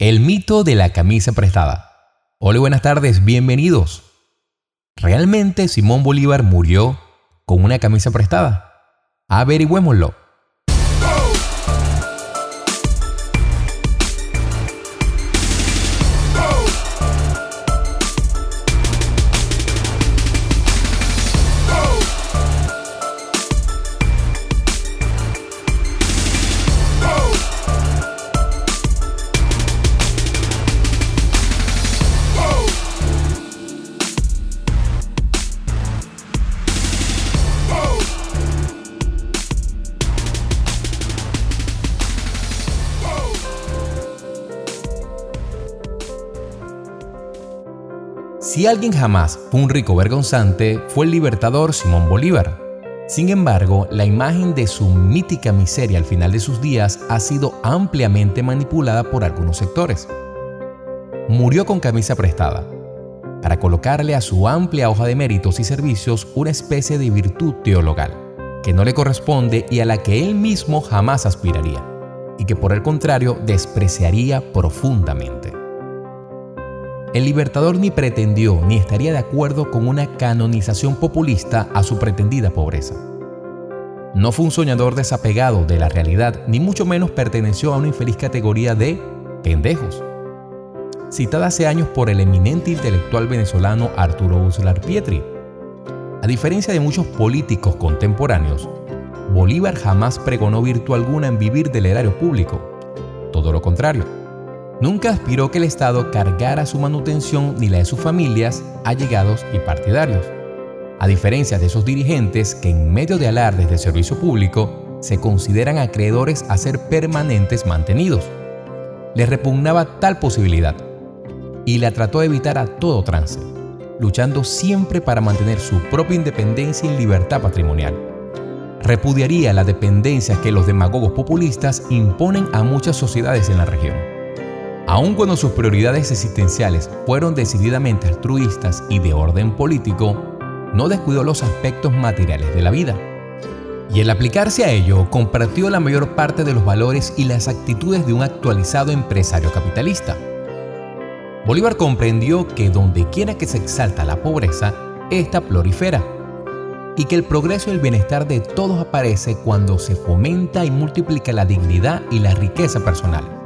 El mito de la camisa prestada. Hola, buenas tardes, bienvenidos. ¿Realmente Simón Bolívar murió con una camisa prestada? Averigüémoslo. Si alguien jamás fue un rico vergonzante, fue el libertador Simón Bolívar. Sin embargo, la imagen de su mítica miseria al final de sus días ha sido ampliamente manipulada por algunos sectores. Murió con camisa prestada, para colocarle a su amplia hoja de méritos y servicios una especie de virtud teologal, que no le corresponde y a la que él mismo jamás aspiraría, y que por el contrario despreciaría profundamente. El libertador ni pretendió ni estaría de acuerdo con una canonización populista a su pretendida pobreza. No fue un soñador desapegado de la realidad, ni mucho menos perteneció a una infeliz categoría de pendejos. Citada hace años por el eminente intelectual venezolano Arturo Uslar Pietri. A diferencia de muchos políticos contemporáneos, Bolívar jamás pregonó virtud alguna en vivir del erario público. Todo lo contrario Nunca aspiró que el Estado cargara su manutención ni la de sus familias, allegados y partidarios. A diferencia de esos dirigentes que en medio de alardes de servicio público se consideran acreedores a ser permanentes mantenidos. Les repugnaba tal posibilidad y la trató de evitar a todo trance, luchando siempre para mantener su propia independencia y libertad patrimonial. Repudiaría la dependencia que los demagogos populistas imponen a muchas sociedades en la región. Aun cuando sus prioridades existenciales fueron decididamente altruistas y de orden político, no descuidó los aspectos materiales de la vida. Y al aplicarse a ello, compartió la mayor parte de los valores y las actitudes de un actualizado empresario capitalista. Bolívar comprendió que donde quiera que se exalta la pobreza, esta prolifera, y que el progreso y el bienestar de todos aparece cuando se fomenta y multiplica la dignidad y la riqueza personal.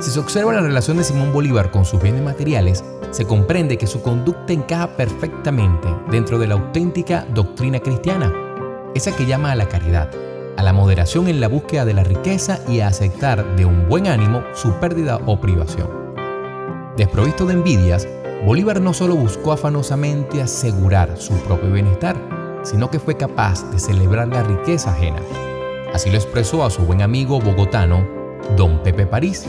Si se observa la relación de Simón Bolívar con sus bienes materiales, se comprende que su conducta encaja perfectamente dentro de la auténtica doctrina cristiana, esa que llama a la caridad, a la moderación en la búsqueda de la riqueza y a aceptar de un buen ánimo su pérdida o privación. Desprovisto de envidias, Bolívar no solo buscó afanosamente asegurar su propio bienestar, sino que fue capaz de celebrar la riqueza ajena. Así lo expresó a su buen amigo bogotano, don Pepe París,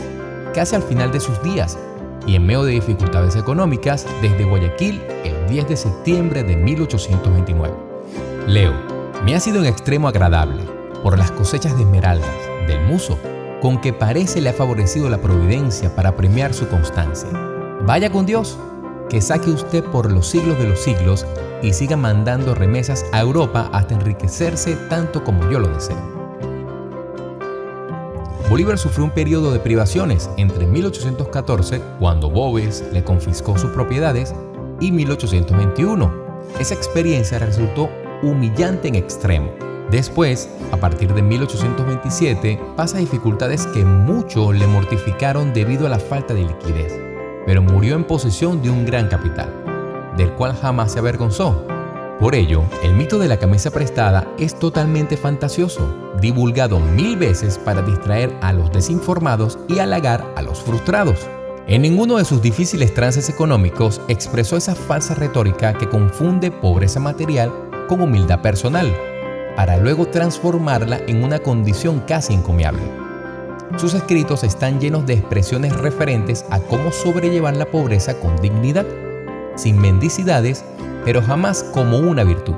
casi al final de sus días y en medio de dificultades económicas desde Guayaquil el 10 de septiembre de 1829. Leo, me ha sido en extremo agradable por las cosechas de esmeraldas del muso con que parece le ha favorecido la providencia para premiar su constancia. Vaya con Dios, que saque usted por los siglos de los siglos y siga mandando remesas a Europa hasta enriquecerse tanto como yo lo deseo. Bolívar sufrió un periodo de privaciones entre 1814, cuando Boves le confiscó sus propiedades, y 1821. Esa experiencia resultó humillante en extremo. Después, a partir de 1827, pasa dificultades que mucho le mortificaron debido a la falta de liquidez, pero murió en posesión de un gran capital, del cual jamás se avergonzó, por ello, el mito de la camisa prestada es totalmente fantasioso, divulgado mil veces para distraer a los desinformados y halagar a los frustrados. En ninguno de sus difíciles trances económicos expresó esa falsa retórica que confunde pobreza material con humildad personal, para luego transformarla en una condición casi encomiable. Sus escritos están llenos de expresiones referentes a cómo sobrellevar la pobreza con dignidad, sin mendicidades pero jamás como una virtud.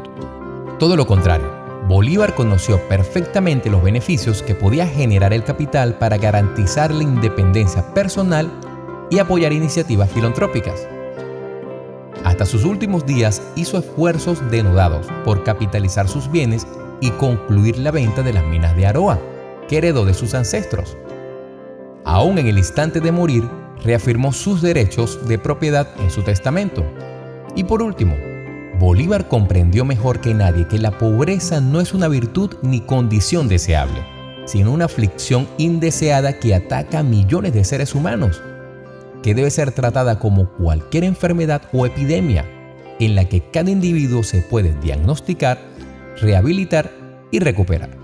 Todo lo contrario, Bolívar conoció perfectamente los beneficios que podía generar el capital para garantizar la independencia personal y apoyar iniciativas filantrópicas. Hasta sus últimos días hizo esfuerzos denudados por capitalizar sus bienes y concluir la venta de las minas de Aroa, que heredó de sus ancestros. Aún en el instante de morir, reafirmó sus derechos de propiedad en su testamento. Y por último, Bolívar comprendió mejor que nadie que la pobreza no es una virtud ni condición deseable, sino una aflicción indeseada que ataca a millones de seres humanos, que debe ser tratada como cualquier enfermedad o epidemia, en la que cada individuo se puede diagnosticar, rehabilitar y recuperar.